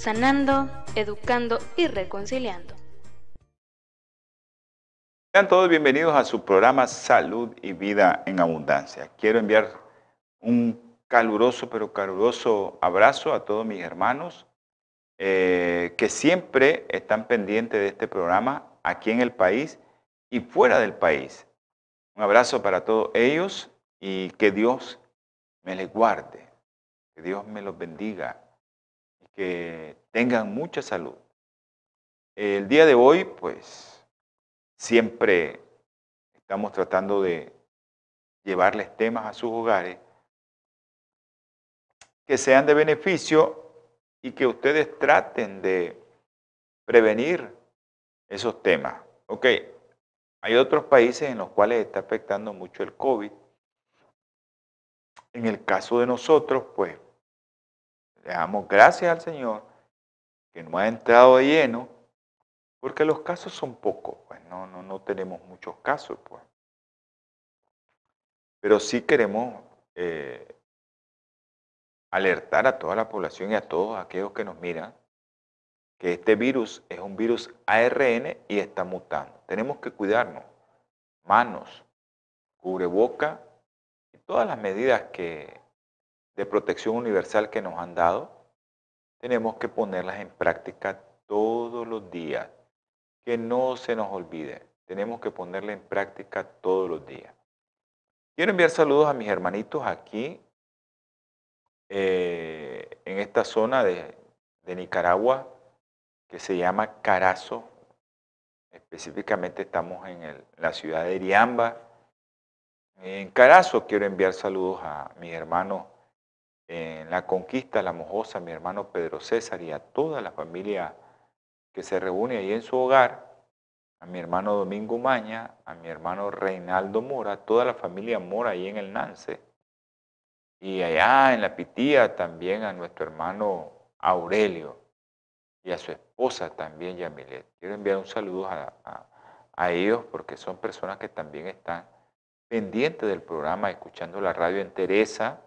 sanando, educando y reconciliando. Sean todos bienvenidos a su programa Salud y Vida en Abundancia. Quiero enviar un caluroso, pero caluroso abrazo a todos mis hermanos eh, que siempre están pendientes de este programa aquí en el país y fuera del país. Un abrazo para todos ellos y que Dios me les guarde, que Dios me los bendiga que tengan mucha salud. El día de hoy, pues, siempre estamos tratando de llevarles temas a sus hogares que sean de beneficio y que ustedes traten de prevenir esos temas. Ok, hay otros países en los cuales está afectando mucho el COVID. En el caso de nosotros, pues, le damos gracias al Señor que no ha entrado de lleno, porque los casos son pocos, pues no, no, no tenemos muchos casos, pues. Pero sí queremos eh, alertar a toda la población y a todos aquellos que nos miran que este virus es un virus ARN y está mutando. Tenemos que cuidarnos, manos, cubreboca y todas las medidas que, de protección universal que nos han dado, tenemos que ponerlas en práctica todos los días. Que no se nos olvide, tenemos que ponerla en práctica todos los días. Quiero enviar saludos a mis hermanitos aquí eh, en esta zona de, Nicaragua que se llama Carazo. Específicamente estamos en la ciudad de Iriamba. En Carazo quiero enviar saludos a mis hermanos en La Conquista, La Mojosa, mi hermano Pedro César y a toda la familia que se reúne ahí en su hogar, a mi hermano Domingo Maña, a mi hermano Reinaldo Mora, toda la familia Mora ahí en el Nance y allá en la Pitía también a nuestro hermano Aurelio y a su esposa también, Yamilet. Quiero enviar un saludo a, ellos porque son personas que también están pendientes del programa, escuchando la radio en Teresa,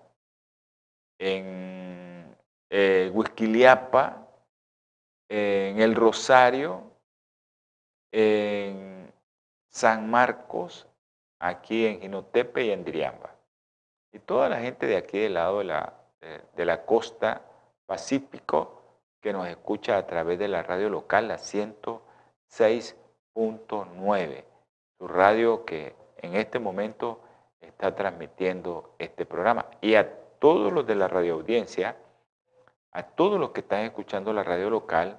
en eh, Huizquiliapa, en El Rosario, en San Marcos, aquí en Ginotepe y en Diriamba. Y toda la gente de aquí del lado de la, de, la costa Pacífico que nos escucha a través de la radio local, la 106.9, su radio que en este momento está transmitiendo este programa. Y a todos los de la radio audiencia, a todos los que están escuchando la radio local,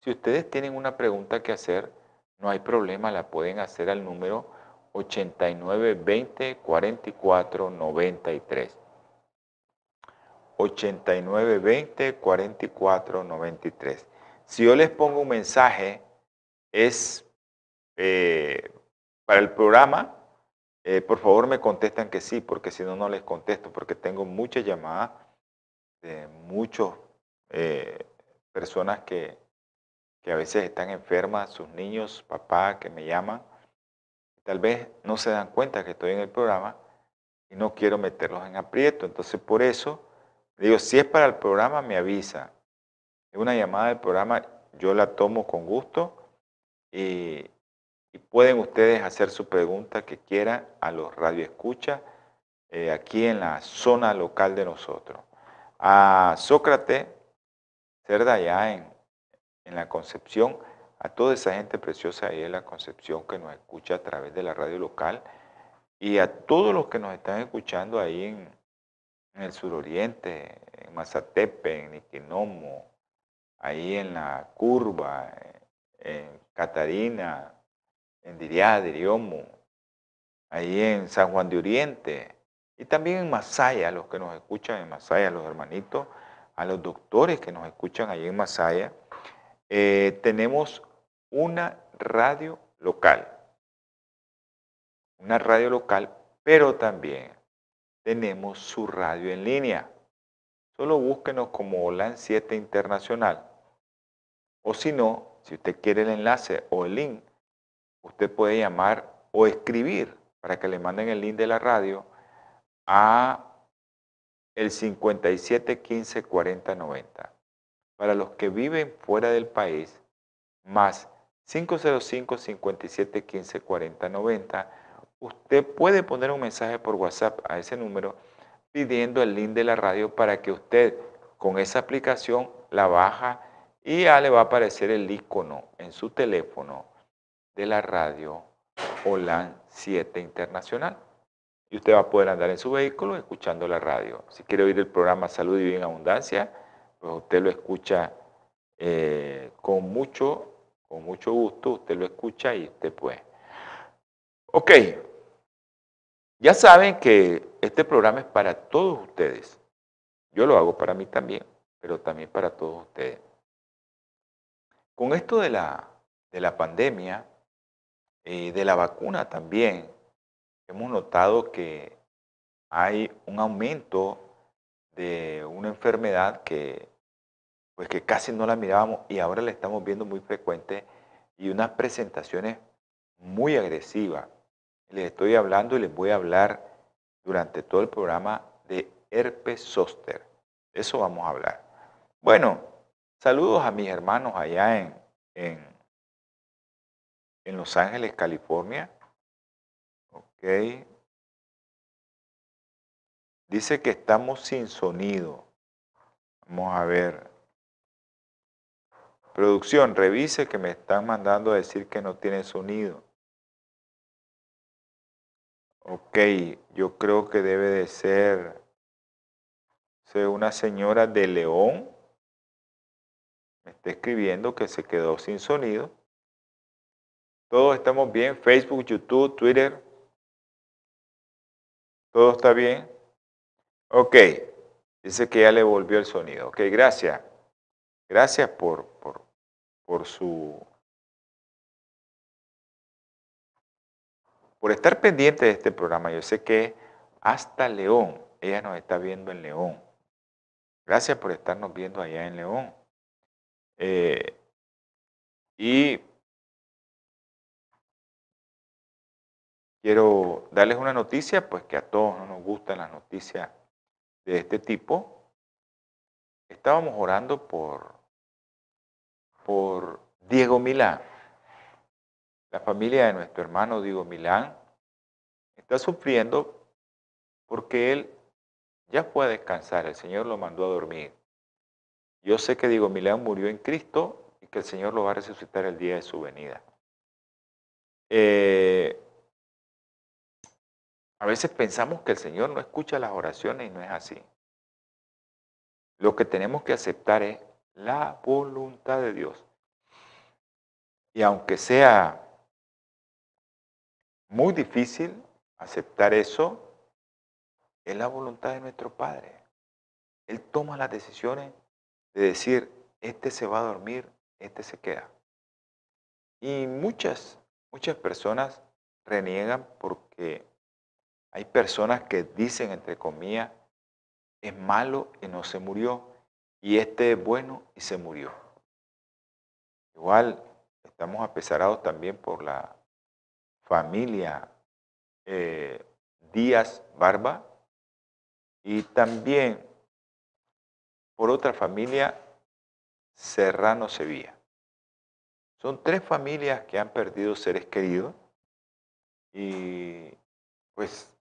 si ustedes tienen una pregunta que hacer, no hay problema, la pueden hacer al número 89 20 44 93. 89 20 44 93. Si yo les pongo un mensaje, es eh, para el programa, eh, por favor me contestan que sí, porque si no, no les contesto, porque tengo muchas llamadas de muchas eh, personas que, que a veces están enfermas, sus niños, papá, que me llaman Tal vez no se dan cuenta que estoy en el programa y no quiero meterlos en aprieto. Entonces, por eso, digo, si es para el programa, me avisa. Es una llamada del programa, yo la tomo con gusto y, pueden ustedes hacer su pregunta que quieran a los radioescuchas eh, aquí en la zona local de nosotros. A Sócrates, cerda allá en, en la Concepción, a toda esa gente preciosa ahí en la Concepción que nos escucha a través de la radio local y a todos los que nos están escuchando ahí en, el suroriente, en Mazatepe, en Niquinomo, ahí en la Curva, en Catarina, en Diriá, Diriomo, ahí en San Juan de Oriente y también en Masaya, los que nos escuchan en Masaya, los hermanitos, a los doctores que nos escuchan ahí en Masaya, eh, tenemos una radio local. Una radio local, pero también tenemos su radio en línea. Solo búsquenos como OLAN 7 Internacional. O si no, si usted quiere el enlace o el link, usted puede llamar o escribir para que le manden el link de la radio a el 57 15 40 90. Para los que viven fuera del país, más 505 57 15 40 90, usted puede poner un mensaje por WhatsApp a ese número pidiendo el link de la radio para que usted con esa aplicación la baja y ya le va a aparecer el icono en su teléfono de la radio OLAN 7 Internacional. Y usted va a poder andar en su vehículo escuchando la radio. Si quiere oír el programa Salud y Bien Abundancia, pues usted lo escucha eh, con, mucho, con mucho gusto, usted lo escucha y usted puede. Ok, ya saben que este programa es para todos ustedes. Yo lo hago para mí también, pero también para todos ustedes. Con esto de la, de la pandemia y de la vacuna también, hemos notado que hay un aumento de una enfermedad que, pues que casi no la mirábamos y ahora la estamos viendo muy frecuente y unas presentaciones muy agresivas les estoy hablando y les voy a hablar durante todo el programa de herpes zóster. Eso vamos a hablar. Bueno, saludos a mis hermanos allá en, en Los Ángeles, California. Ok. Dice que estamos sin sonido. Vamos a ver. Producción, revise que me están mandando a decir que no tiene sonido. Ok, yo creo que debe de ser, una señora de León. Me está escribiendo que se quedó sin sonido. Todos estamos bien, Facebook, YouTube, Twitter. ¿Todo está bien? Ok, dice que ya le volvió el sonido. Ok, gracias. Gracias por, por, por su por estar pendiente de este programa. Yo sé que hasta León, ella nos está viendo en León. Gracias por estarnos viendo allá en León. Eh, y quiero darles una noticia, pues que a todos no nos gustan las noticias de este tipo. Estábamos orando por, por Diego Milán. La familia de nuestro hermano Diego Milán está sufriendo porque él ya fue a descansar, el Señor lo mandó a dormir. Yo sé que Diego Milán murió en Cristo y que el Señor lo va a resucitar el día de su venida. Eh, a veces pensamos que el Señor no escucha las oraciones y no es así. Lo que tenemos que aceptar es la voluntad de Dios. Y aunque sea muy difícil aceptar eso, es la voluntad de nuestro Padre. Él toma las decisiones de decir, este se va a dormir, este se queda. Y muchas, muchas personas reniegan porque hay personas que dicen, entre comillas, es malo y no se murió, y este es bueno y se murió. Igual estamos apesarados también por la familia eh, Díaz Barba y también por otra familia Serrano Sevilla. Son tres familias que han perdido seres queridos y pues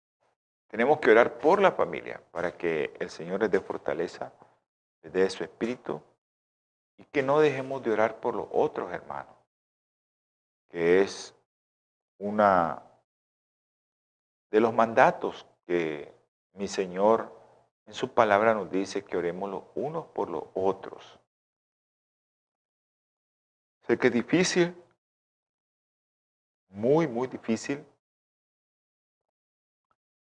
tenemos que orar por la familia para que el Señor les dé fortaleza, les dé su espíritu y que no dejemos de orar por los otros hermanos, que es una de los mandatos que mi Señor en su palabra nos dice que oremos los unos por los otros. Sé que es difícil, muy, muy difícil.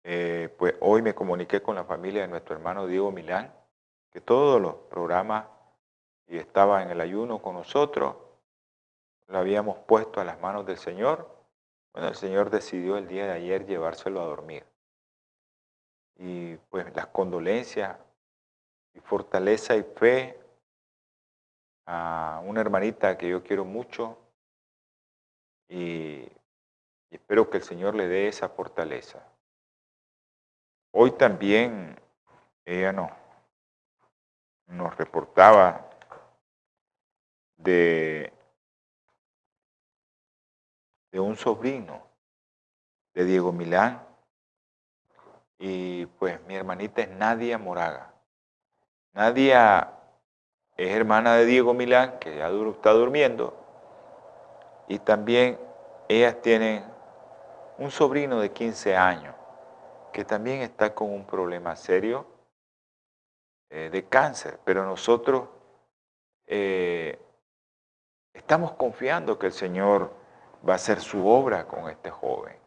Eh, pues hoy me comuniqué con la familia de nuestro hermano Diego Milán, que todos los programas y estaba en el ayuno con nosotros, lo habíamos puesto a las manos del Señor. Bueno, el Señor decidió el día de ayer llevárselo a dormir. Y pues las condolencias y fortaleza y fe a una hermanita que yo quiero mucho y, espero que el Señor le dé esa fortaleza. Hoy también ella no, nos reportaba de, un sobrino de Diego Milán y pues mi hermanita es Nadia Moraga. Nadia es hermana de Diego Milán, que ya está durmiendo, y también ellas tienen un sobrino de 15 años que también está con un problema serio eh, de cáncer, pero nosotros eh, estamos confiando que el Señor va a hacer su obra con este joven.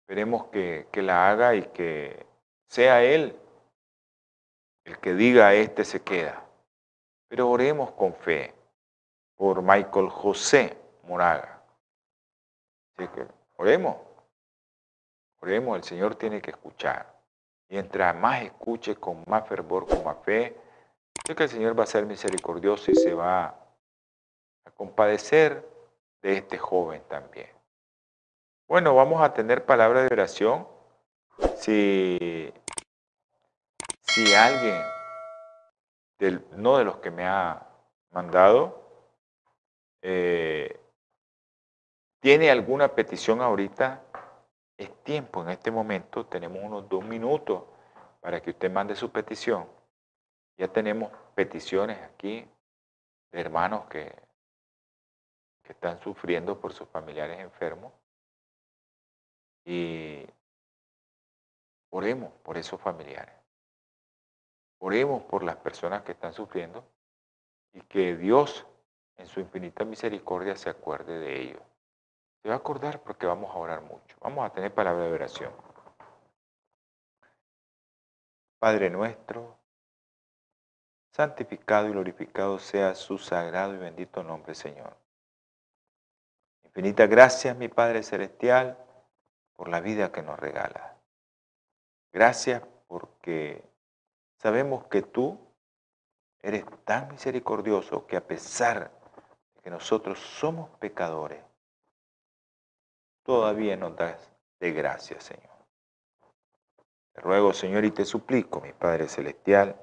Esperemos que, que la haga y que sea Él el que diga este se queda. Pero oremos con fe por Michael José Moraga. Así que oremos. Oremos, el Señor tiene que escuchar. Y entre más escuche, con más fervor, con más fe, sé que el Señor va a ser misericordioso y se va a compadecer de este joven también. Bueno, vamos a tener palabra de oración. Si si alguien, no de los que me ha mandado, eh, tiene alguna petición ahorita, es tiempo en este momento, tenemos unos dos minutos para que usted mande su petición. Ya tenemos peticiones aquí de hermanos que, que están sufriendo por sus familiares enfermos. Y oremos por esos familiares. Oremos por las personas que están sufriendo y que Dios en su infinita misericordia se acuerde de ellos. Se va a acordar porque vamos a orar mucho. Vamos a tener palabra de oración. Padre nuestro, santificado y glorificado sea su sagrado y bendito nombre, Señor. Infinitas gracias, mi Padre Celestial, por la vida que nos regala. Gracias porque Sabemos que tú eres tan misericordioso que a pesar de que nosotros somos pecadores, todavía nos das de gracia, Señor. Te ruego, Señor, y te suplico, mi Padre Celestial,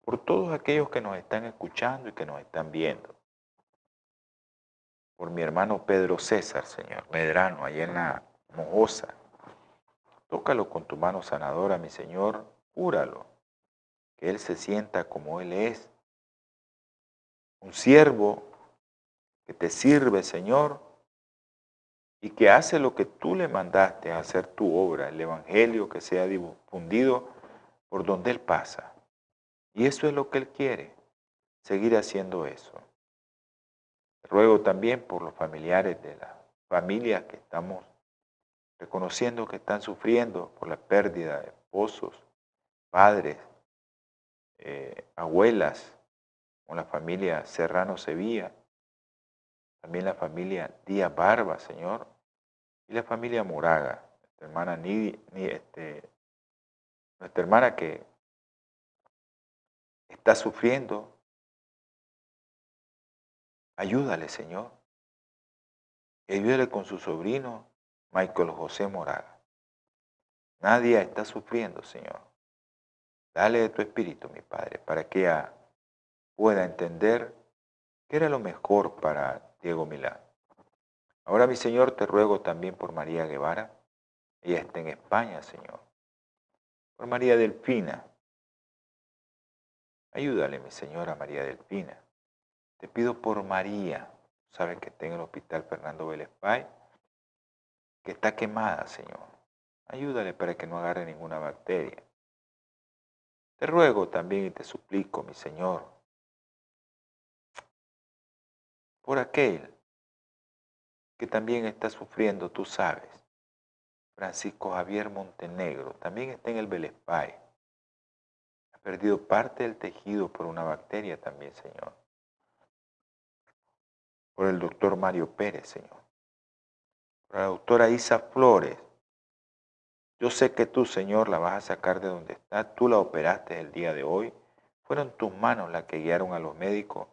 por todos aquellos que nos están escuchando y que nos están viendo. Por mi hermano Pedro César, Señor, Medrano, allá en la Mojosa Tócalo con tu mano sanadora, mi Señor, cúralo, que Él se sienta como Él es. Un siervo que te sirve, Señor, y que hace lo que tú le mandaste a hacer tu obra, el Evangelio que sea difundido por donde Él pasa. Y eso es lo que Él quiere, seguir haciendo eso. Ruego también por los familiares de las familias que estamos reconociendo que están sufriendo por la pérdida de esposos, padres, eh, abuelas, con la familia Serrano Sevilla, también la familia Díaz Barba, Señor, y la familia Moraga, nuestra hermana, ni, este, nuestra hermana que está sufriendo. Ayúdale, Señor. ayúdale con su sobrino, Michael José Moraga. Nadie está sufriendo, Señor. Dale de tu espíritu, mi Padre, para que pueda entender que era lo mejor para Diego Milán. Ahora, mi Señor, te ruego también por María Guevara. Ella está en España, Señor. Por María Delfina. Ayúdale, mi Señora María Delfina. Te pido por María. Sabes que está en el hospital Fernando Vélez que está quemada, Señor. Ayúdale para que no agarre ninguna bacteria. Te ruego también y te suplico, mi Señor, por aquel que también está sufriendo, tú sabes. Francisco Javier Montenegro, también está en el Belespay. perdido parte del tejido por una bacteria también, Señor. Por el doctor Mario Pérez, Señor. Por la doctora Isa Flores. Yo sé que tú, Señor, la vas a sacar de donde está. Tú la operaste el día de hoy. Fueron tus manos las que guiaron a los médicos.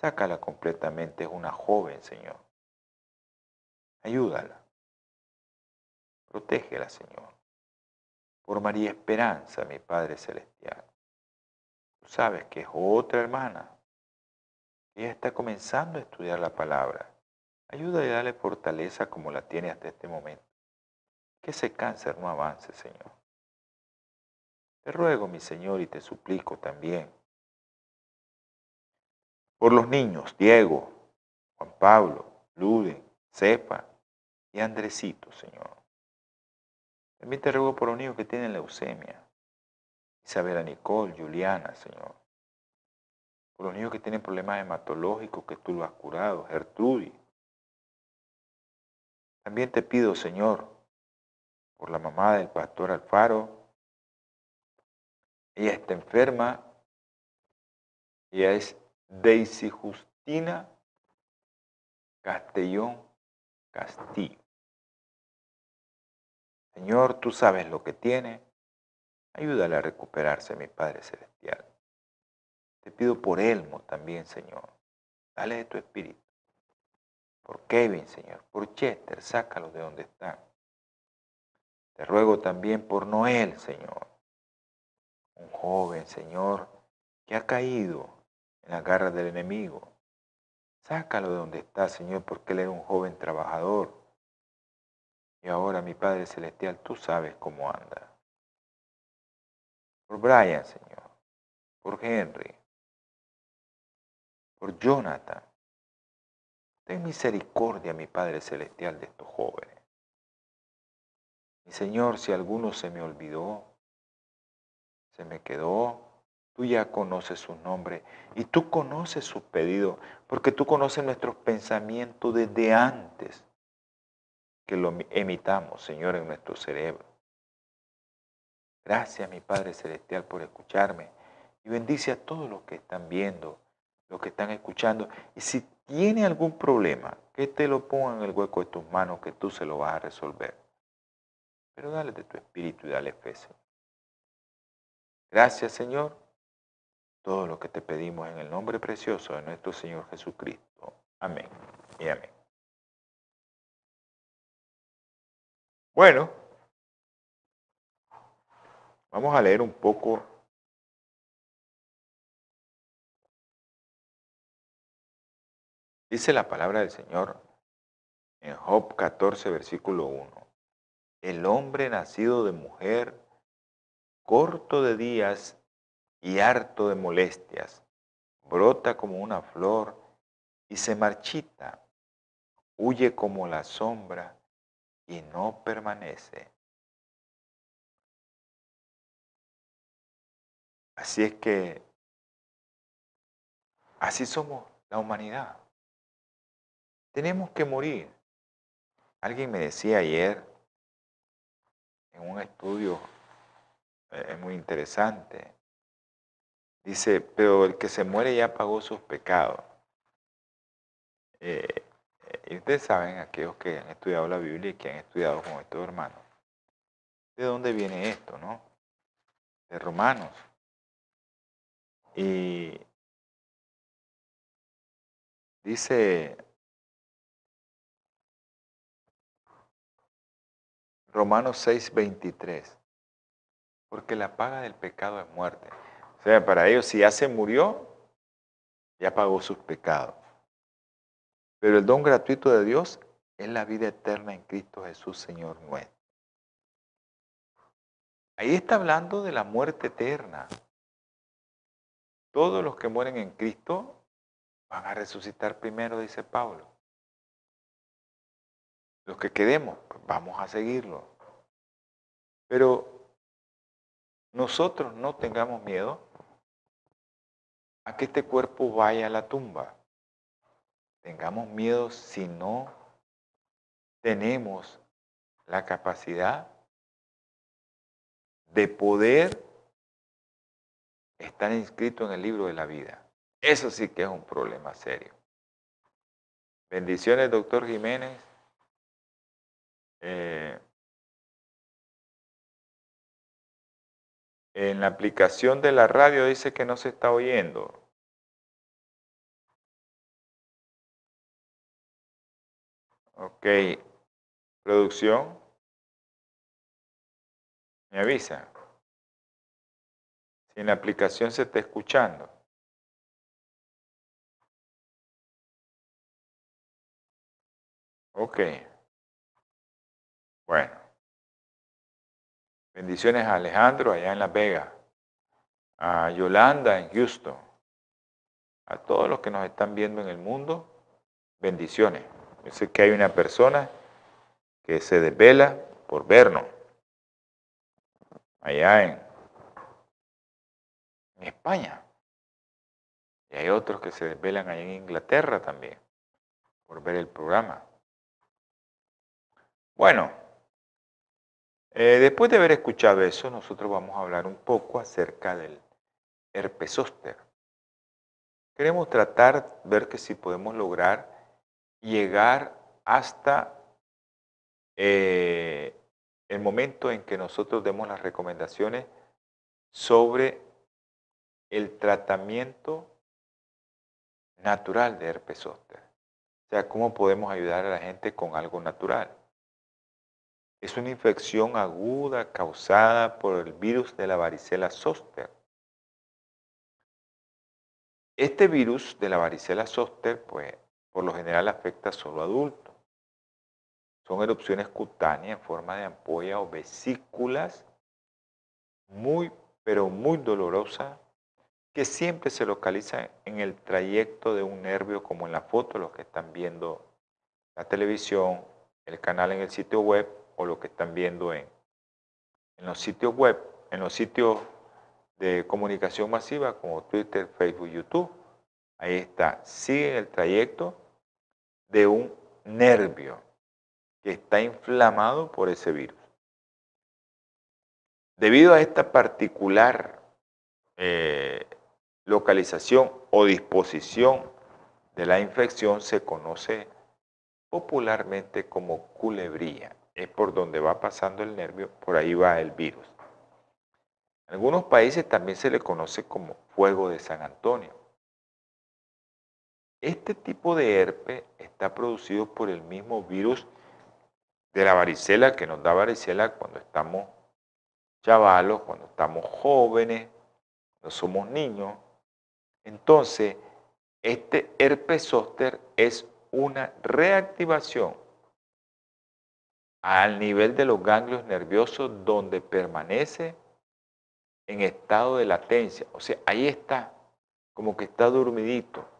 Sácala completamente. Es una joven, Señor. Ayúdala. Protégela, Señor. Por María Esperanza, mi Padre Celestial. Tú sabes que es otra hermana. Ella está comenzando a estudiar la palabra. Ayúdale a darle fortaleza como la tiene hasta este momento. Que ese cáncer no avance, Señor. Te ruego, mi Señor, y te suplico también por los niños, Diego, Juan Pablo, Luden, Cepa y Andresito, Señor. También te ruego por los niños que tienen leucemia. Isabela Nicole, Juliana, Señor. Por los niños que tienen problemas hematológicos que tú lo has curado, Gertrudis. También te pido, Señor, por la mamá del pastor Alfaro. Ella está enferma. Ella es Daisy Justina Castellón Castillo. Señor, tú sabes lo que tiene. Ayúdale a recuperarse, mi Padre Celestial. Te pido por Elmo también, Señor. Dale de tu espíritu. Por Kevin, Señor. Por Chester, sácalo de donde está. Te ruego también por Noel, Señor. Un joven, Señor, que ha caído en la garra del enemigo. Sácalo de donde está, Señor, porque él era un joven trabajador. Y ahora, mi Padre Celestial, tú sabes cómo anda. Por Brian, Señor. Por Henry. Por Jonathan. Ten misericordia, mi Padre Celestial, de estos jóvenes. Mi Señor, si alguno se me olvidó, se me quedó, Tú ya conoces su nombre y tú conoces sus pedidos, porque tú conoces nuestros pensamientos desde antes que lo emitamos, Señor, en nuestro cerebro. Gracias, mi Padre Celestial, por escucharme y bendice a todos los que están viendo, los que están escuchando. Y si tiene algún problema, que te lo ponga en el hueco de tus manos, que tú se lo vas a resolver. Pero dale de tu espíritu y dale fe, Señor. Gracias, Señor todo lo que te pedimos en el nombre precioso de nuestro Señor Jesucristo. Amén y amén. Bueno, vamos a leer un poco Dice la palabra del Señor en Job 14, versículo 1. El hombre nacido de mujer, corto de días y harto de molestias, brota como una flor y se marchita, huye como la sombra y no permanece. Así es que así somos la humanidad. Tenemos que morir. Alguien me decía ayer en un estudio eh, muy interesante Dice, pero el que se muere ya pagó sus pecados. Eh, y ustedes saben, aquellos que han estudiado la Biblia y que han estudiado con estos hermanos, ¿de dónde viene esto, no? De Romanos. Y dice Romanos 6, 23, porque la paga del pecado es muerte. O sea, para ellos si ya se murió, ya pagó sus pecados. Pero el don gratuito de Dios es la vida eterna en Cristo Jesús, Señor nuestro. Ahí está hablando de la muerte eterna. Todos los que mueren en Cristo van a resucitar primero, dice Pablo. Los que quedemos, pues vamos a seguirlo. Pero nosotros no tengamos miedo a que este cuerpo vaya a la tumba. Tengamos miedo si no tenemos la capacidad de poder están inscritos en el libro de la vida. Eso sí que es un problema serio. Bendiciones, doctor Jiménez. Eh, en la aplicación de la radio dice que no se está oyendo. Ok. Producción. Me avisa. Si en la aplicación se está escuchando. Ok. Bueno. Bendiciones a Alejandro allá en Las Vegas. A Yolanda en Houston. A todos los que nos están viendo en el mundo. Bendiciones. Yo que hay una persona que se desvela por vernos. Allá en, en España. Y hay otros que se desvelan allá en Inglaterra también por ver el programa. Bueno, eh, después de haber escuchado eso, nosotros vamos a hablar un poco acerca del herpes zóster. Queremos tratar, ver que si podemos lograr llegar hasta eh, el momento en que nosotros demos las recomendaciones sobre el tratamiento natural de herpes zóster. O sea, cómo podemos ayudar a la gente con algo natural. Es una infección aguda causada por el virus de la varicela zoster. Este virus de la varicela zoster, pues, por lo general afecta solo a adultos. Son erupciones cutáneas en forma de ampolla o vesículas muy, pero muy dolorosas que siempre se localizan en el trayecto de un nervio, como en la foto, los que están viendo la televisión, el canal en el sitio web o lo que están viendo en, en los sitios web, en los sitios de comunicación masiva como Twitter, Facebook, YouTube. Ahí está, sigue el trayecto de un nervio que está inflamado por ese virus. Debido a esta particular eh, localización o disposición de la infección se conoce popularmente como culebría es por donde va pasando el nervio, por ahí va el virus. En algunos países también se le conoce como fuego de San Antonio. Este tipo de herpes está producido por el mismo virus de la varicela que nos da varicela cuando estamos chavalos, cuando estamos jóvenes, cuando somos niños. Entonces, este herpes zóster es una reactivación al nivel de los ganglios nerviosos donde permanece en estado de latencia. O sea, ahí está, como que está dormidito.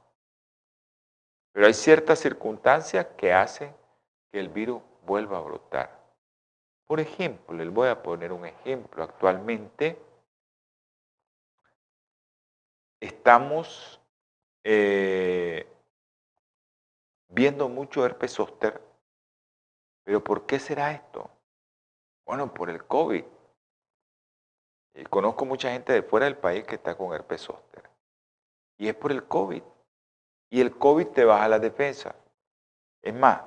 Pero hay ciertas circunstancias que hacen que el virus vuelva a brotar. Por ejemplo, les voy a poner un ejemplo. Actualmente estamos eh, viendo mucho herpes zóster pero ¿por qué será esto? Bueno, por el COVID. Y conozco mucha gente de fuera del país que está con herpes zóster. Y es por el COVID. Y el COVID te baja la defensa. Es más,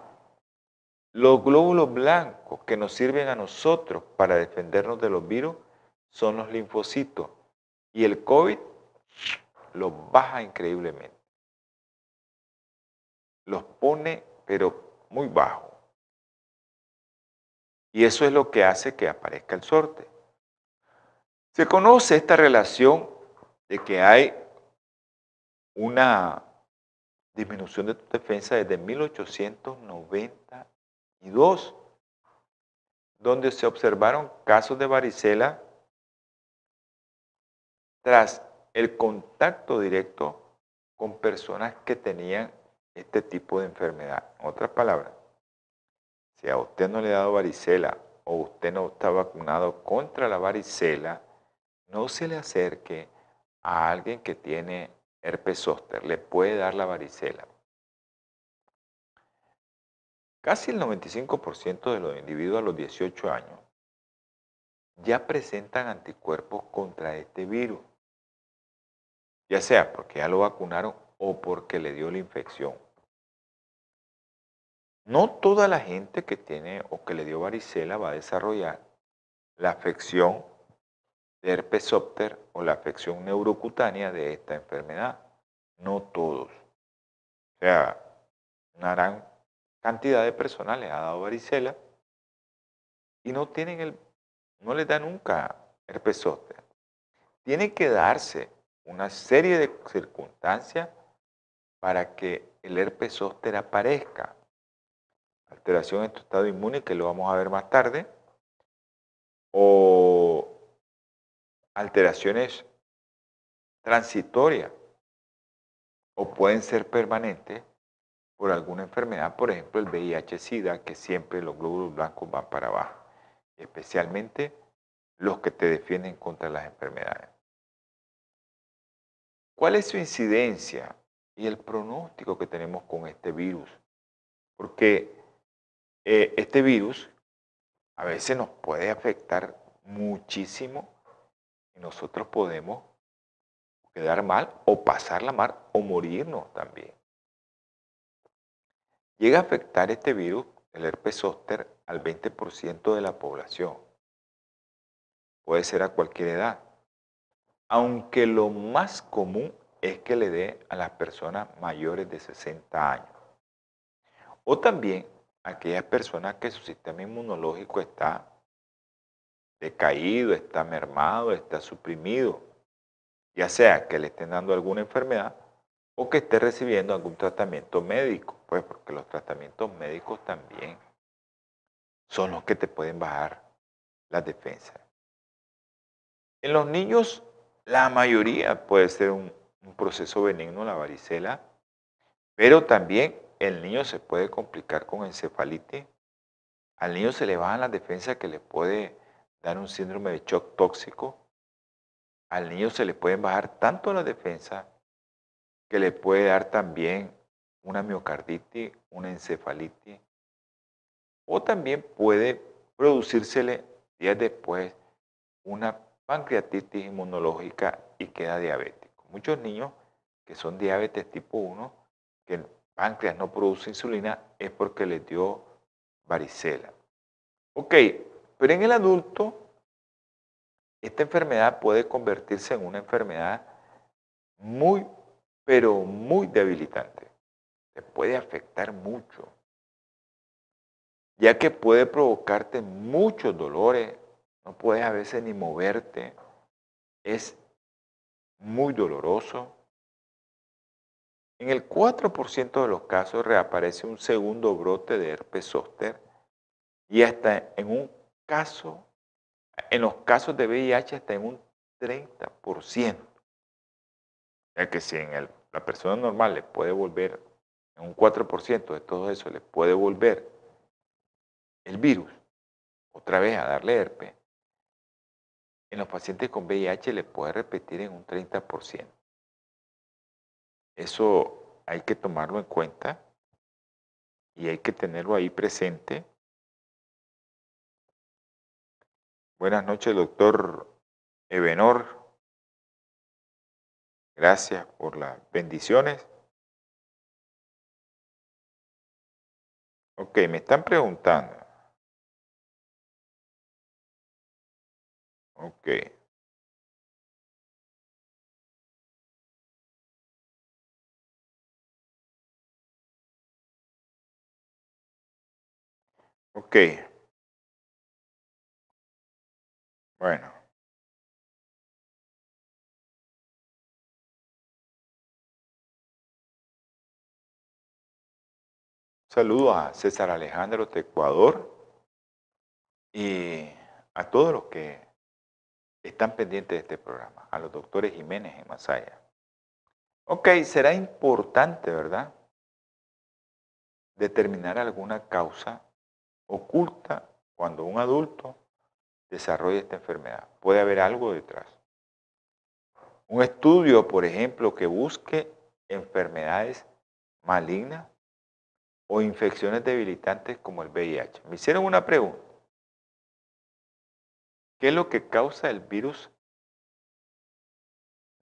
los glóbulos blancos que nos sirven a nosotros para defendernos de los virus son los linfocitos. Y el COVID los baja increíblemente. Los pone, pero muy bajo. Y eso es lo que hace que aparezca el sorte. Se conoce esta relación de que hay una disminución de tu defensa desde 1892, donde se observaron casos de varicela tras el contacto directo con personas que tenían este tipo de enfermedad. En otras palabras, si a usted no le ha dado varicela o usted no está vacunado contra la varicela, no se le acerque a alguien que tiene herpes zóster, le puede dar la varicela. Casi el 95% de los individuos a los 18 años ya presentan anticuerpos contra este virus. ya sea porque ya lo vacunaron o porque le dio la infección. No toda la gente que tiene o que le dio varicela va a desarrollar la afección de herpes zóster o la afección neurocutánea de esta enfermedad. No todos. O sea, una gran cantidad de personas les ha dado varicela y no tienen el, no les da nunca herpes zóster. Tiene que darse una serie de circunstancias para que el herpes zóster aparezca. Alteración en tu estado inmune, que lo vamos a ver más tarde, o alteraciones transitorias, o pueden ser permanentes por alguna enfermedad, por ejemplo el VIH-Sida, que siempre los glóbulos blancos van para abajo, especialmente los que te defienden contra las enfermedades. ¿Cuál es su incidencia y el pronóstico que tenemos con este virus? Porque eh, este virus a veces nos puede afectar muchísimo nosotros podemos quedar mal o pasarla mal o morirnos también. Llega a afectar este virus, el herpes zóster, al 20% de la población. Puede ser a cualquier edad. Aunque lo más común es que le dé a las personas mayores de 60 años. O también a aquellas personas que su sistema inmunológico está decaído, está mermado, está suprimido. Ya sea que le estén dando alguna enfermedad o que esté recibiendo algún tratamiento médico, pues porque los tratamientos médicos también son los que te pueden bajar las defensas. En los niños, la mayoría puede ser un, proceso benigno, la varicela, pero también el niño se puede complicar con encefalitis. Al niño se le bajan las defensas que le puede dar un síndrome de shock tóxico. Al niño se le pueden bajar tanto las defensas que le puede dar también una miocarditis, una encefalitis, o también puede producírsele días después una pancreatitis inmunológica y queda diabético. Muchos niños que son diabetes tipo 1, que el páncreas no produce insulina, es porque les dio varicela. Ok, pero en el adulto, esta enfermedad puede convertirse en una enfermedad muy pero muy debilitante. Te puede afectar mucho, ya que puede provocarte muchos dolores, no puedes a veces ni moverte, es muy doloroso. En el 4% de los casos reaparece un segundo brote de herpes zóster y hasta en un caso, en los casos de VIH hasta en un 30%. Ya que si en el la persona normal le puede volver, en un 4% de todo eso le puede volver el virus, otra vez a darle herpes, en los pacientes con VIH le puede repetir en un 30%. Eso hay que tomarlo en cuenta y hay que tenerlo ahí presente. Buenas noches, doctor Ebenor. Gracias por las bendiciones. Ok, me están preguntando. Ok. Ok. Bueno. Saludo a César Alejandro de Ecuador y a todos los que están pendientes de este programa, a los doctores Jiménez en Masaya. Ok, será importante, ¿verdad? Determinar alguna causa oculta cuando un adulto desarrolla esta enfermedad. Puede haber algo detrás. Un estudio, por ejemplo, que busque enfermedades malignas o infecciones debilitantes como el VIH. Me hicieron una pregunta. ¿Qué es lo que causa el virus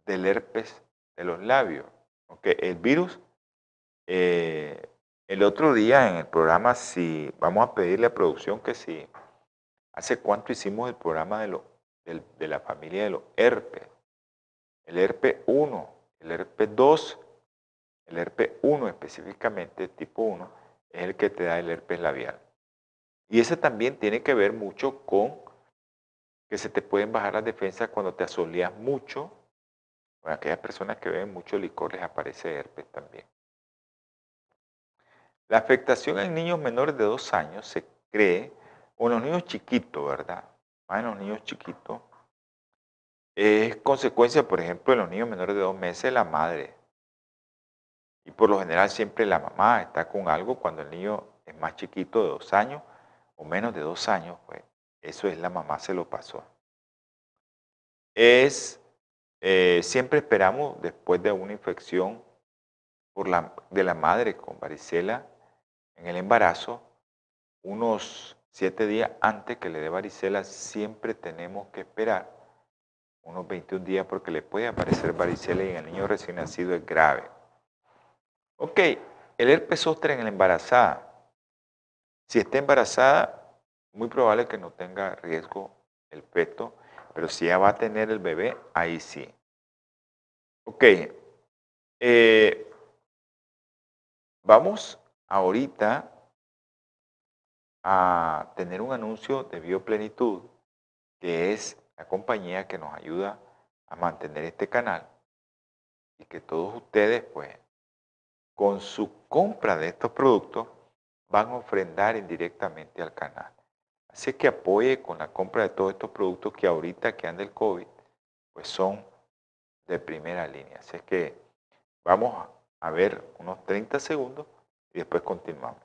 del herpes de los labios. Okay. El virus, eh, el otro día en el programa, si vamos a pedirle a producción que si, ¿hace cuánto hicimos el programa de, la familia de los herpes? El herpes 1, el herpes 2, el herpes 1 específicamente, tipo 1, es el que te da el herpes labial. Y ese también tiene que ver mucho con que se te pueden bajar las defensas cuando te asoleas mucho. Bueno, aquellas personas que beben mucho licor les aparece herpes también. La afectación en niños menores de dos años se cree, o los niños chiquitos, ¿verdad? Más en los niños chiquitos, es consecuencia, por ejemplo, en los niños menores de dos meses, la madre. Y por lo general siempre la mamá está con algo cuando el niño es más chiquito de dos años o menos de dos años, pues eso es la mamá se lo pasó. Es, eh, siempre esperamos después de una infección por la, de la madre con varicela en el embarazo, unos siete días antes que le dé varicela, siempre tenemos que esperar unos 21 días porque le puede aparecer varicela y en el niño recién nacido es grave. Ok, el herpes zóster en la embarazada. Si está embarazada, muy probable que no tenga riesgo el feto, pero si ya va a tener el bebé, ahí sí. Ok, eh, vamos ahorita a tener un anuncio de Bioplenitud, que es la compañía que nos ayuda a mantener este canal y que todos ustedes, pues, con su compra de estos productos, van a ofrendar indirectamente al canal. Así que apoye con la compra de todos estos productos que ahorita que anda el COVID, pues son de primera línea. Así que vamos a ver unos 30 segundos y después continuamos.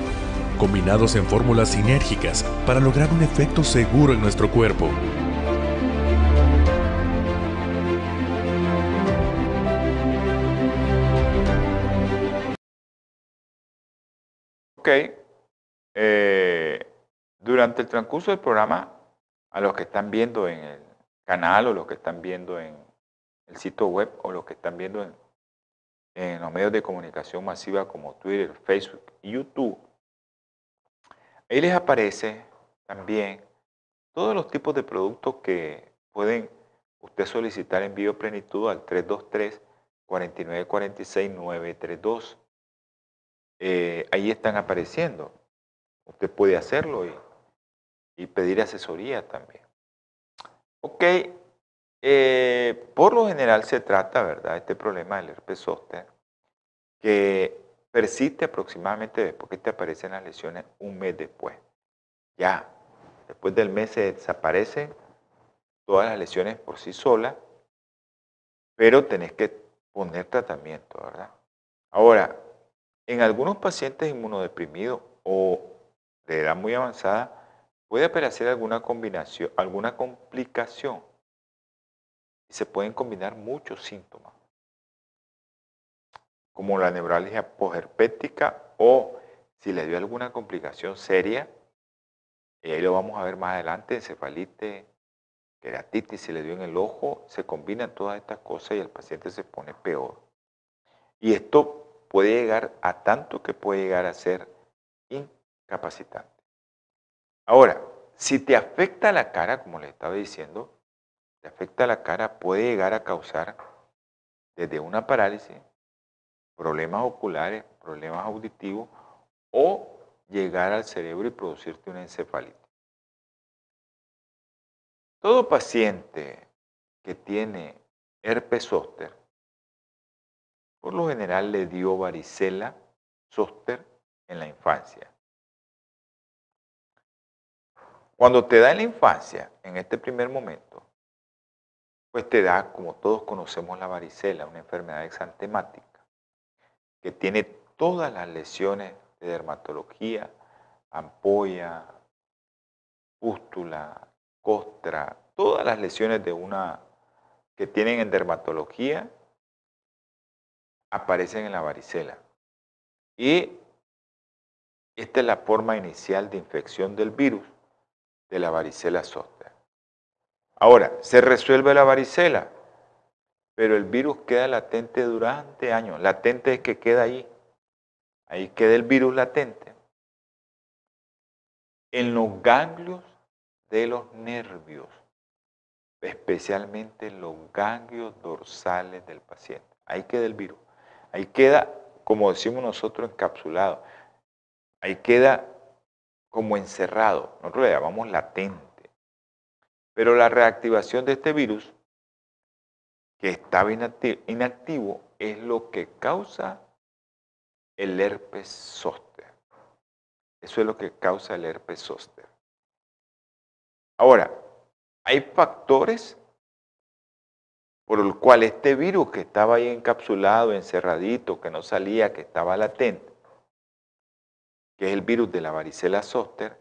combinados en fórmulas sinérgicas para lograr un efecto seguro en nuestro cuerpo. Ok. Eh, durante el transcurso del programa, a los que están viendo en el canal o los que están viendo en el sitio web o los que están viendo en, en los medios de comunicación masiva como Twitter, Facebook YouTube, ahí les aparece también todos los tipos de productos que pueden usted solicitar en Bioplenitud al 323 4946 932. ahí están apareciendo. Usted puede hacerlo y y pedir asesoría también. Ok, eh, por lo general se trata, ¿verdad? Este problema del herpes zóster, que persiste aproximadamente después que te aparecen las lesiones un mes después. Ya, después del mes se desaparecen todas las lesiones por sí solas, pero tenés que poner tratamiento, ¿verdad? Ahora, en algunos pacientes inmunodeprimidos o de edad muy avanzada, Puede aparecer alguna combinación, alguna complicación y se pueden combinar muchos síntomas, como la neuralgia posherpética o si le dio alguna complicación seria, y ahí lo vamos a ver más adelante, encefalitis, queratitis, si le dio en el ojo, se combinan todas estas cosas y el paciente se pone peor. Y esto puede llegar a tanto que puede llegar a ser incapacitante. Ahora, si te afecta la cara, como les estaba diciendo, te afecta la cara, puede llegar a causar desde una parálisis, problemas oculares, problemas auditivos o llegar al cerebro y producirte una encefalitis. Todo paciente que tiene herpes zóster, por lo general le dio varicela zóster en la infancia. Cuando te da en la infancia, en este primer momento, pues te da, como todos conocemos la varicela, una enfermedad exantemática. Que tiene todas las lesiones de dermatología, ampolla, pústula, costra, todas las lesiones de una que tienen en dermatología aparecen en la varicela. Y esta es la forma inicial de infección del virus de la varicela zoster. Ahora, se resuelve la varicela, pero el virus queda latente durante años. Latente es que queda ahí. Ahí queda el virus latente. En los ganglios de los nervios, especialmente en los ganglios dorsales del paciente. Ahí queda el virus. Ahí queda, como decimos nosotros, encapsulado. Ahí queda como encerrado. Nosotros le llamamos latente. Pero la reactivación de este virus, que estaba inactivo, es lo que causa el herpes zóster. Eso es lo que causa el herpes zóster. Ahora, hay factores por el cual este virus que estaba ahí encapsulado, encerradito, que no salía, que estaba latente, que es el virus de la varicela zóster,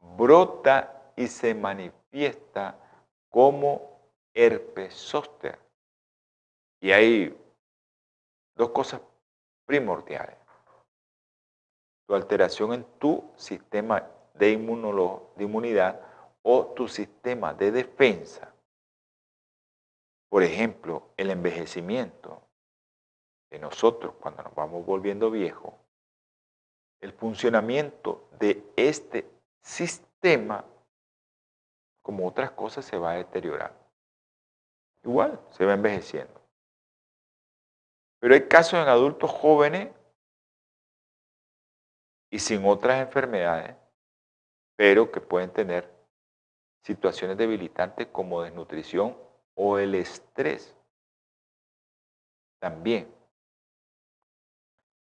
brota y se manifiesta como herpes zóster. Y hay dos cosas primordiales. Tu alteración en tu sistema de, inmunidad o tu sistema de defensa. Por ejemplo, el envejecimiento de nosotros cuando nos vamos volviendo viejos, el funcionamiento de este sistema, como otras cosas, se va deteriorando. Igual, se va envejeciendo. Pero hay casos en adultos jóvenes y sin otras enfermedades, pero que pueden tener situaciones debilitantes como desnutrición o el estrés. También.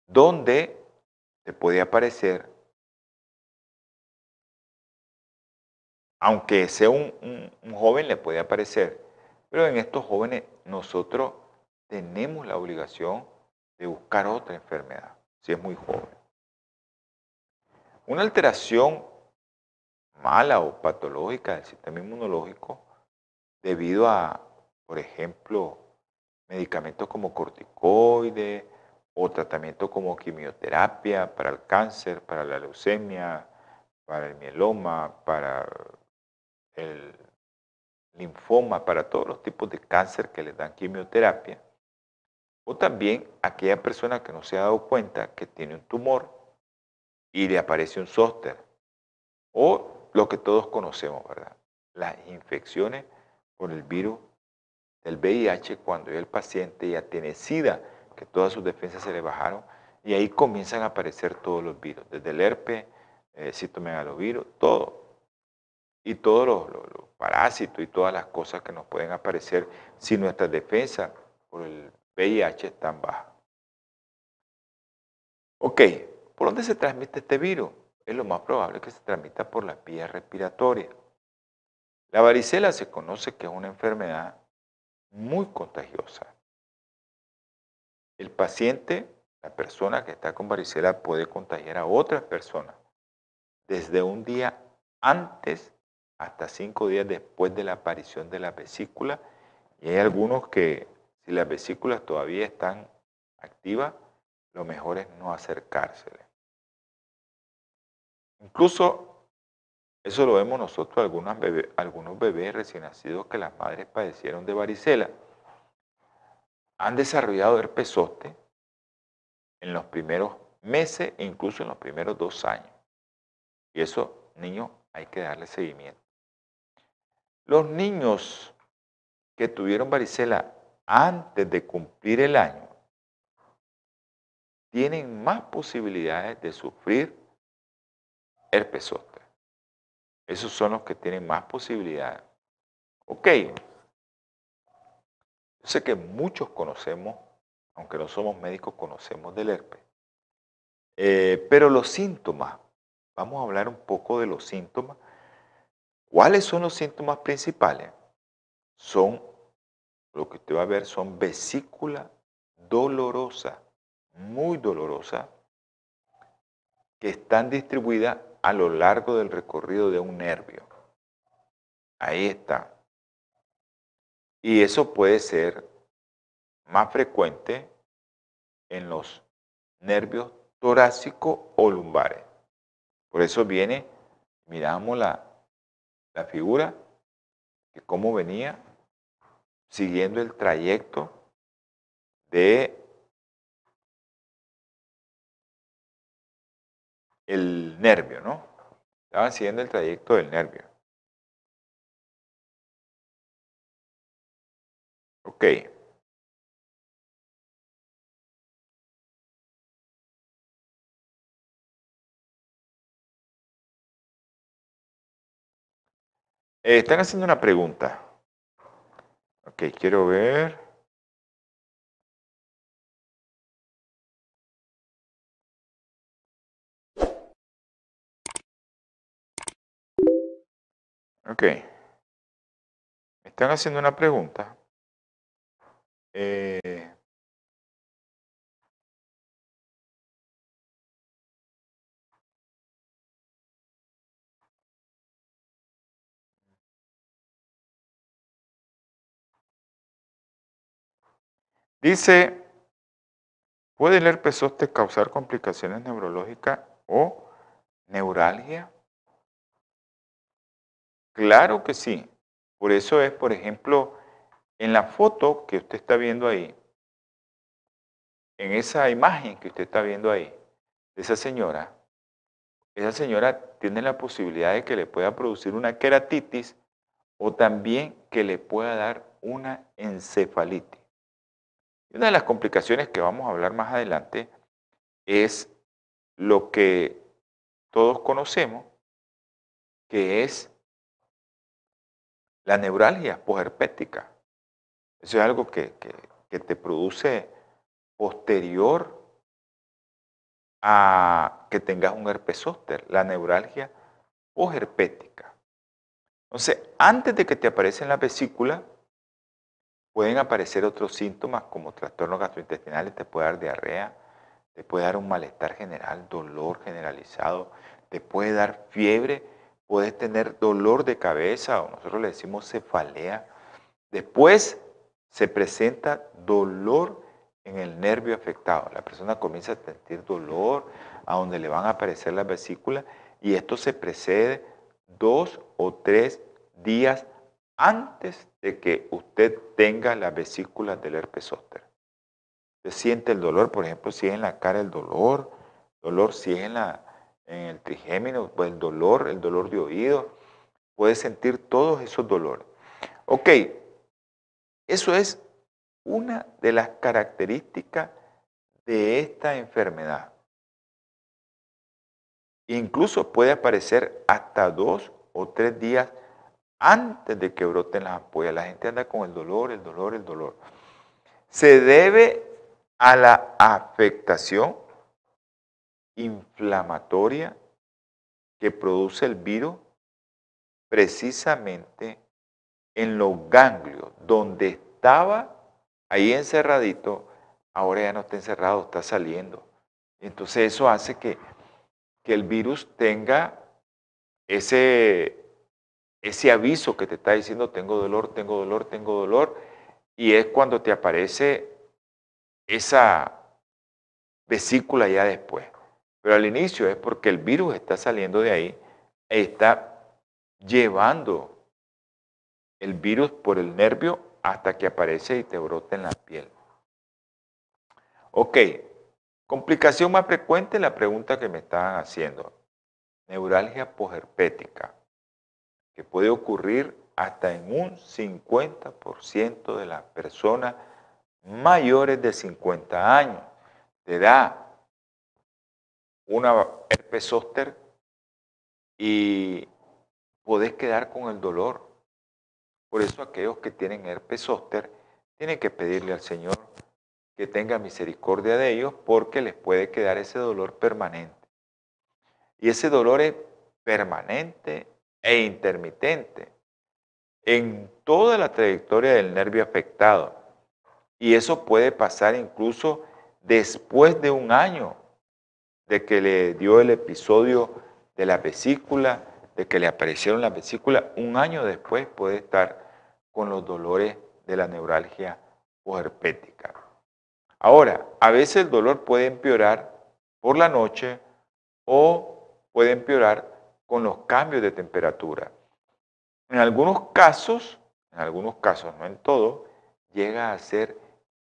Donde te puede aparecer, aunque sea un, joven, le puede aparecer, pero en estos jóvenes nosotros tenemos la obligación de buscar otra enfermedad, si es muy joven. Una alteración mala o patológica del sistema inmunológico debido a, por ejemplo, medicamentos como corticoides o tratamientos como quimioterapia para el cáncer, para la leucemia, para el mieloma, para el linfoma, para todos los tipos de cáncer que les dan quimioterapia. O también aquella persona que no se ha dado cuenta que tiene un tumor y le aparece un zóster. O lo que todos conocemos, ¿verdad? Las infecciones por el virus del VIH cuando el paciente ya tiene SIDA, que todas sus defensas se le bajaron, y ahí comienzan a aparecer todos los virus, desde el herpes, el citomegalovirus, todo. Y todos los, los, parásitos y todas las cosas que nos pueden aparecer si nuestras defensas por el VIH están bajas. Ok, ¿por dónde se transmite este virus? es lo más probable que se transmita por la vía respiratoria. La varicela se conoce que es una enfermedad muy contagiosa. El paciente, la persona que está con varicela puede contagiar a otras personas desde un día antes hasta cinco días después de la aparición de la vesícula. Y hay algunos que si las vesículas todavía están activas, lo mejor es no acercársele. Incluso eso lo vemos nosotros, algunos bebés, algunos bebés recién nacidos que las madres padecieron de varicela, han desarrollado herpes zóster en los primeros meses e incluso en los primeros dos años. Y eso, niños, hay que darle seguimiento. Los niños que tuvieron varicela antes de cumplir el año tienen más posibilidades de sufrir herpes zóster. Esos son los que tienen más posibilidades. Ok. Yo sé que muchos conocemos, aunque no somos médicos, conocemos del herpes. Eh, pero los síntomas, vamos a hablar un poco de los síntomas. ¿Cuáles son los síntomas principales? Son, lo que usted va a ver, son vesícula dolorosa, muy dolorosas que están distribuidas a lo largo del recorrido de un nervio. Ahí está. Y eso puede ser más frecuente en los nervios torácicos o lumbares. Por eso viene, miramos la, la figura, que cómo venía siguiendo el trayecto de el nervio, ¿no? Estaban siguiendo el trayecto del nervio. Ok. Eh, están haciendo una pregunta. Ok, quiero ver. Ok. Me están haciendo una pregunta. Eh, dice, ¿puede el herpes causar complicaciones neurológicas o neuralgia? Claro que sí. Por eso es, por ejemplo, en la foto que usted está viendo ahí, en esa imagen que usted está viendo ahí, de esa señora, esa señora tiene la posibilidad de que le pueda producir una queratitis o también que le pueda dar una encefalitis. Y una de las complicaciones que vamos a hablar más adelante es lo que todos conocemos, que es la neuralgia posherpética. Eso es algo que, te produce posterior a que tengas un herpes zóster, la neuralgia posherpética. Entonces, antes de que te aparecen las vesículas, pueden aparecer otros síntomas como trastornos gastrointestinales, te puede dar diarrea, te puede dar un malestar general, dolor generalizado, te puede dar fiebre puedes tener dolor de cabeza o nosotros le decimos cefalea. Después se presenta dolor en el nervio afectado. La persona comienza a sentir dolor a donde le van a aparecer las vesículas y esto se precede dos o tres días antes de que usted tenga las vesículas del herpes zóster. Se siente el dolor, por ejemplo, si es en la cara el dolor, dolor si es en la, en el trigémino, pues el dolor, el dolor de oído, puedes sentir todos esos dolores. Ok, eso es una de las características de esta enfermedad. Incluso puede aparecer hasta dos o tres días antes de que broten las ampollas. La gente anda con el dolor, el dolor, el dolor. Se debe a la afectación inflamatoria que produce el virus precisamente en los ganglios, donde estaba ahí encerradito, ahora ya no está encerrado, está saliendo. Entonces eso hace que, que el virus tenga ese, ese aviso que te está diciendo tengo dolor, tengo dolor, tengo dolor, y es cuando te aparece esa vesícula ya después. Pero al inicio es porque el virus está saliendo de ahí, está llevando el virus por el nervio hasta que aparece y te brota en la piel. Ok, complicación más frecuente, la pregunta que me estaban haciendo. Neuralgia posherpética, que puede ocurrir hasta en un 50% de las personas mayores de 50 años de edad una herpes zóster y podés quedar con el dolor. Por eso aquellos que tienen herpes zóster tienen que pedirle al Señor que tenga misericordia de ellos porque les puede quedar ese dolor permanente. Y ese dolor es permanente e intermitente en toda la trayectoria del nervio afectado. Y eso puede pasar incluso después de un año de que le dio el episodio de la vesícula, de que le aparecieron las vesículas, un año después puede estar con los dolores de la neuralgia herpética. Ahora, a veces el dolor puede empeorar por la noche o puede empeorar con los cambios de temperatura. En algunos casos, en algunos casos, no en todo, llega a ser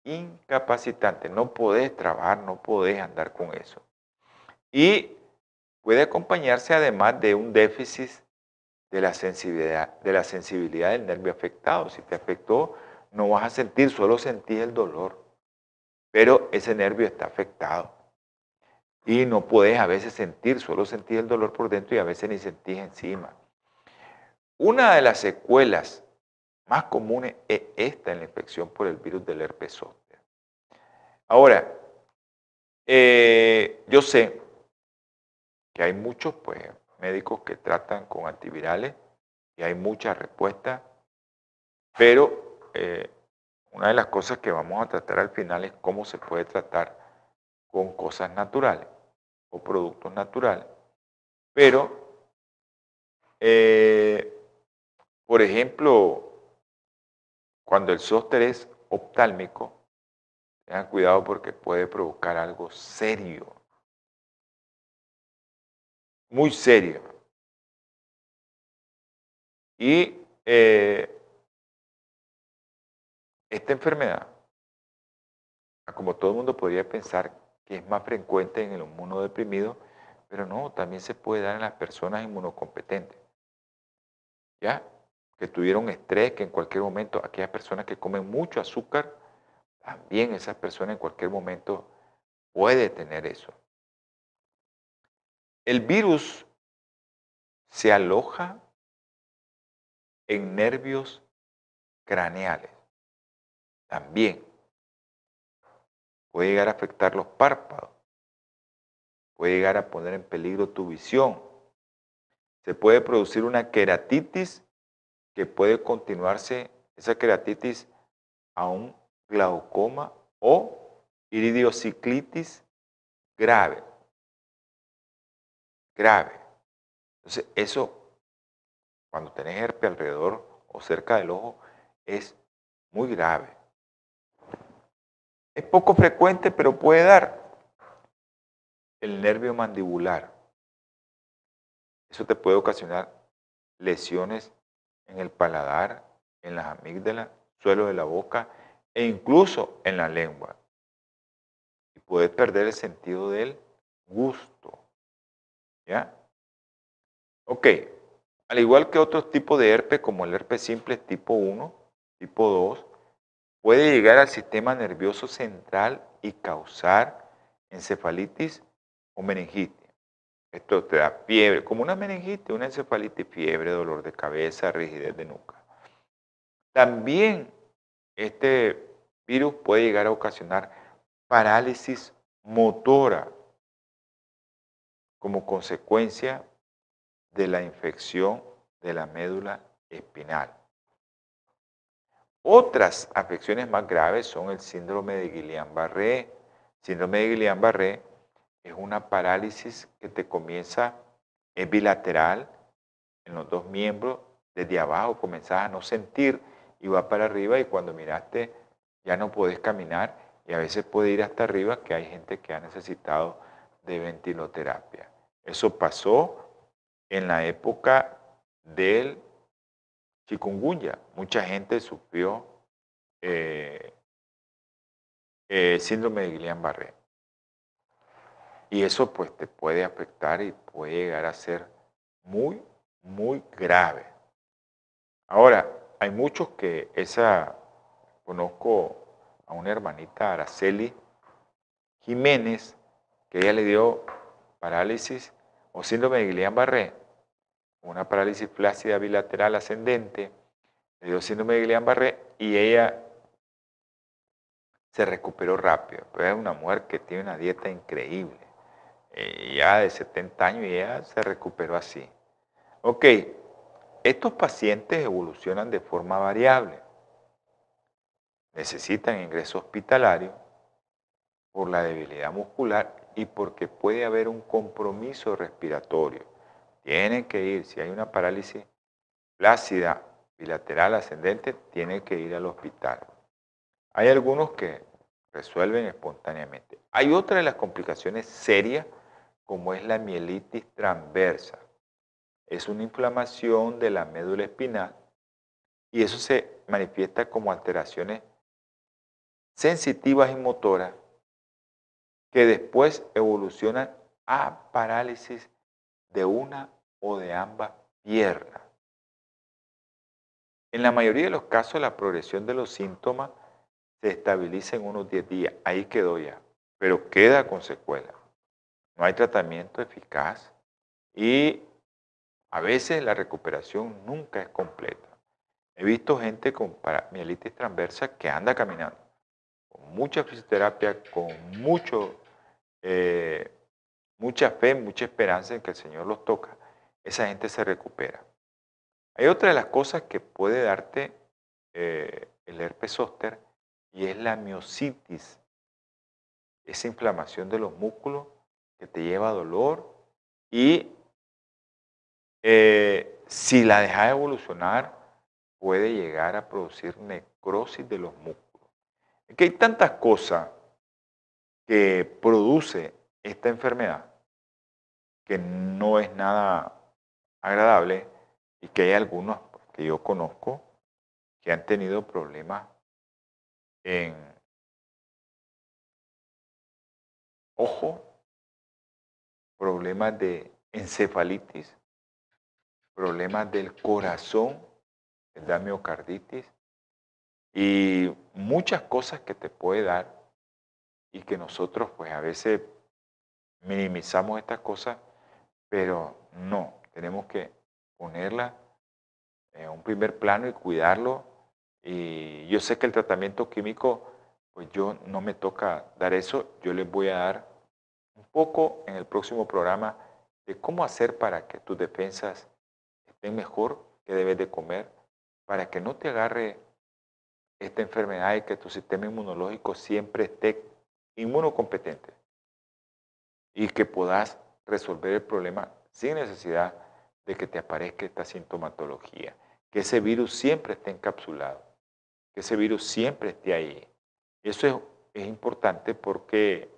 incapacitante. No podés trabajar, no podés andar con eso. Y puede acompañarse además de un déficit de la sensibilidad, de la sensibilidad del nervio afectado. Si te afectó, no vas a sentir, solo sentís el dolor. Pero ese nervio está afectado. Y no puedes a veces sentir, solo sentís el dolor por dentro y a veces ni sentís encima. Una de las secuelas más comunes es esta en la infección por el virus del herpes zóster. Ahora, eh, yo sé que hay muchos pues, médicos que tratan con antivirales y hay muchas respuestas, pero eh, una de las cosas que vamos a tratar al final es cómo se puede tratar con cosas naturales o productos naturales. Pero, eh, por ejemplo, cuando el zóster es oftálmico, tengan cuidado porque puede provocar algo serio, muy serio. Y eh, esta enfermedad, como todo el mundo podría pensar que es más frecuente en el inmunodeprimido, pero no, también se puede dar en las personas inmunocompetentes. ¿Ya? Que tuvieron estrés, que en cualquier momento, aquellas personas que comen mucho azúcar, también esas personas en cualquier momento puede tener eso. El virus se aloja en nervios craneales. También puede llegar a afectar los párpados. Puede llegar a poner en peligro tu visión. Se puede producir una queratitis que puede continuarse, esa queratitis, a un glaucoma o iridiociclitis grave. Grave. Entonces, eso, cuando tenés herpes alrededor o cerca del ojo, es muy grave. Es poco frecuente, pero puede dar el nervio mandibular. Eso te puede ocasionar lesiones en el paladar, en las amígdalas, suelo de la boca e incluso en la lengua. Y puedes perder el sentido del gusto. ¿Ya? Ok. Al igual que otros tipos de herpes, como el herpes simple tipo 1, tipo 2, puede llegar al sistema nervioso central y causar encefalitis o meningitis. Esto te da fiebre, como una meningitis, una encefalitis, fiebre, dolor de cabeza, rigidez de nuca. También este virus puede llegar a ocasionar parálisis motora como consecuencia de la infección de la médula espinal. Otras afecciones más graves son el síndrome de Guillain-Barré. Síndrome de Guillain-Barré es una parálisis que te comienza, es bilateral en los dos miembros, desde abajo comenzás a no sentir y va para arriba y cuando miraste ya no puedes caminar y a veces puede ir hasta arriba que hay gente que ha necesitado de ventiloterapia. Eso pasó en la época del chikungunya. Mucha gente sufrió eh, eh, síndrome de Guillain-Barré. Y eso pues te puede afectar y puede llegar a ser muy, muy grave. Ahora, hay muchos que esa, conozco a una hermanita, Araceli Jiménez, que ella le dio parálisis o síndrome de Guillain-Barré una parálisis flácida bilateral ascendente, le dio síndrome de Guillain-Barré y ella se recuperó rápido. Pero es una mujer que tiene una dieta increíble, eh, ya de 70 años y ella se recuperó así. Ok, estos pacientes evolucionan de forma variable. Necesitan ingreso hospitalario, por la debilidad muscular y porque puede haber un compromiso respiratorio. Tienen que ir, si hay una parálisis plácida bilateral ascendente, tienen que ir al hospital. Hay algunos que resuelven espontáneamente. Hay otra de las complicaciones serias, como es la mielitis transversa. Es una inflamación de la médula espinal y eso se manifiesta como alteraciones sensitivas y motoras que después evolucionan a parálisis de una o de ambas piernas. En la mayoría de los casos la progresión de los síntomas se estabiliza en unos 10 días, ahí quedó ya, pero queda con secuela. No hay tratamiento eficaz y a veces la recuperación nunca es completa. He visto gente con mielitis transversa que anda caminando, con mucha fisioterapia, con mucho, eh, mucha fe, mucha esperanza en que el Señor los toca. Esa gente se recupera. Hay otra de las cosas que puede darte eh, el herpes zóster y es la miositis, esa inflamación de los músculos que te lleva a dolor y eh, si la dejas evolucionar puede llegar a producir necrosis de los músculos. que hay tantas cosas que produce esta enfermedad que no es nada agradable y que hay algunos que yo conozco que han tenido problemas en ojo, problemas de encefalitis, problemas del corazón, da miocarditis y muchas cosas que te puede dar y que nosotros pues a veces minimizamos estas cosas, pero no, tenemos que ponerla en un primer plano y cuidarlo. Y yo sé que el tratamiento químico, pues yo no me toca dar eso, yo les voy a dar un poco en el próximo programa de cómo hacer para que tus defensas estén mejor, qué debes de comer, para que no te agarre esta enfermedad y que tu sistema inmunológico siempre esté inmunocompetente y que puedas resolver el problema sin necesidad de que te aparezca esta sintomatología, que ese virus siempre esté encapsulado, que ese virus siempre esté ahí. Eso es, es importante porque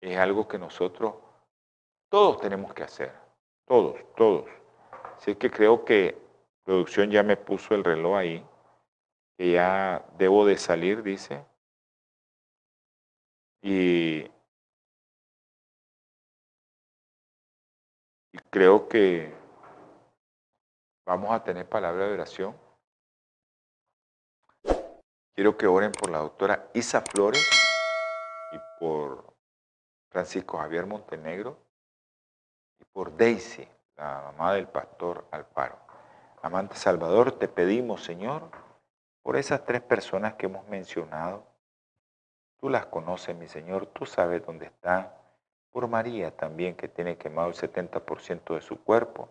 es algo que nosotros todos tenemos que hacer, todos, todos. Así que creo que producción ya me puso el reloj ahí, que ya debo de salir, dice. Y, creo que vamos a tener palabra de oración. Quiero que oren por la doctora Isa Flores y por Francisco Javier Montenegro y por Daisy, la mamá del pastor Alfaro. Amante Salvador, te pedimos, Señor, por esas tres personas que hemos mencionado. Tú las conoces, mi Señor, tú sabes dónde están. Por María también, que tiene quemado el 70% de su cuerpo.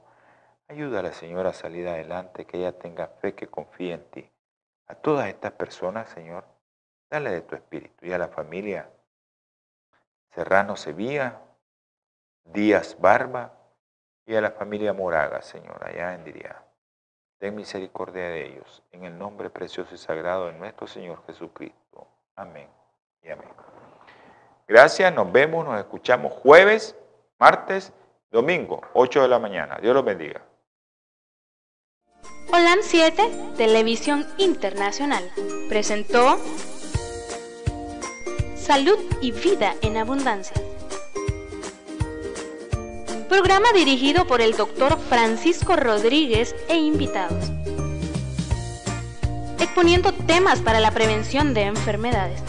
Ayuda a la Señora a salir adelante, que ella tenga fe, que confíe en ti. A todas estas personas, Señor, dale de tu espíritu y a la familia Serrano Sevilla, Díaz Barba y a la familia Moraga, Señor, allá en Diria. Ten misericordia de ellos, en el nombre precioso y sagrado de nuestro Señor Jesucristo. Amén y amén. Gracias, nos vemos, nos escuchamos jueves, martes, domingo, 8 de la mañana. Dios los bendiga. Holan 7, Televisión Internacional, presentó Salud y Vida en Abundancia. Programa dirigido por el doctor Francisco Rodríguez e invitados. Exponiendo temas para la prevención de enfermedades.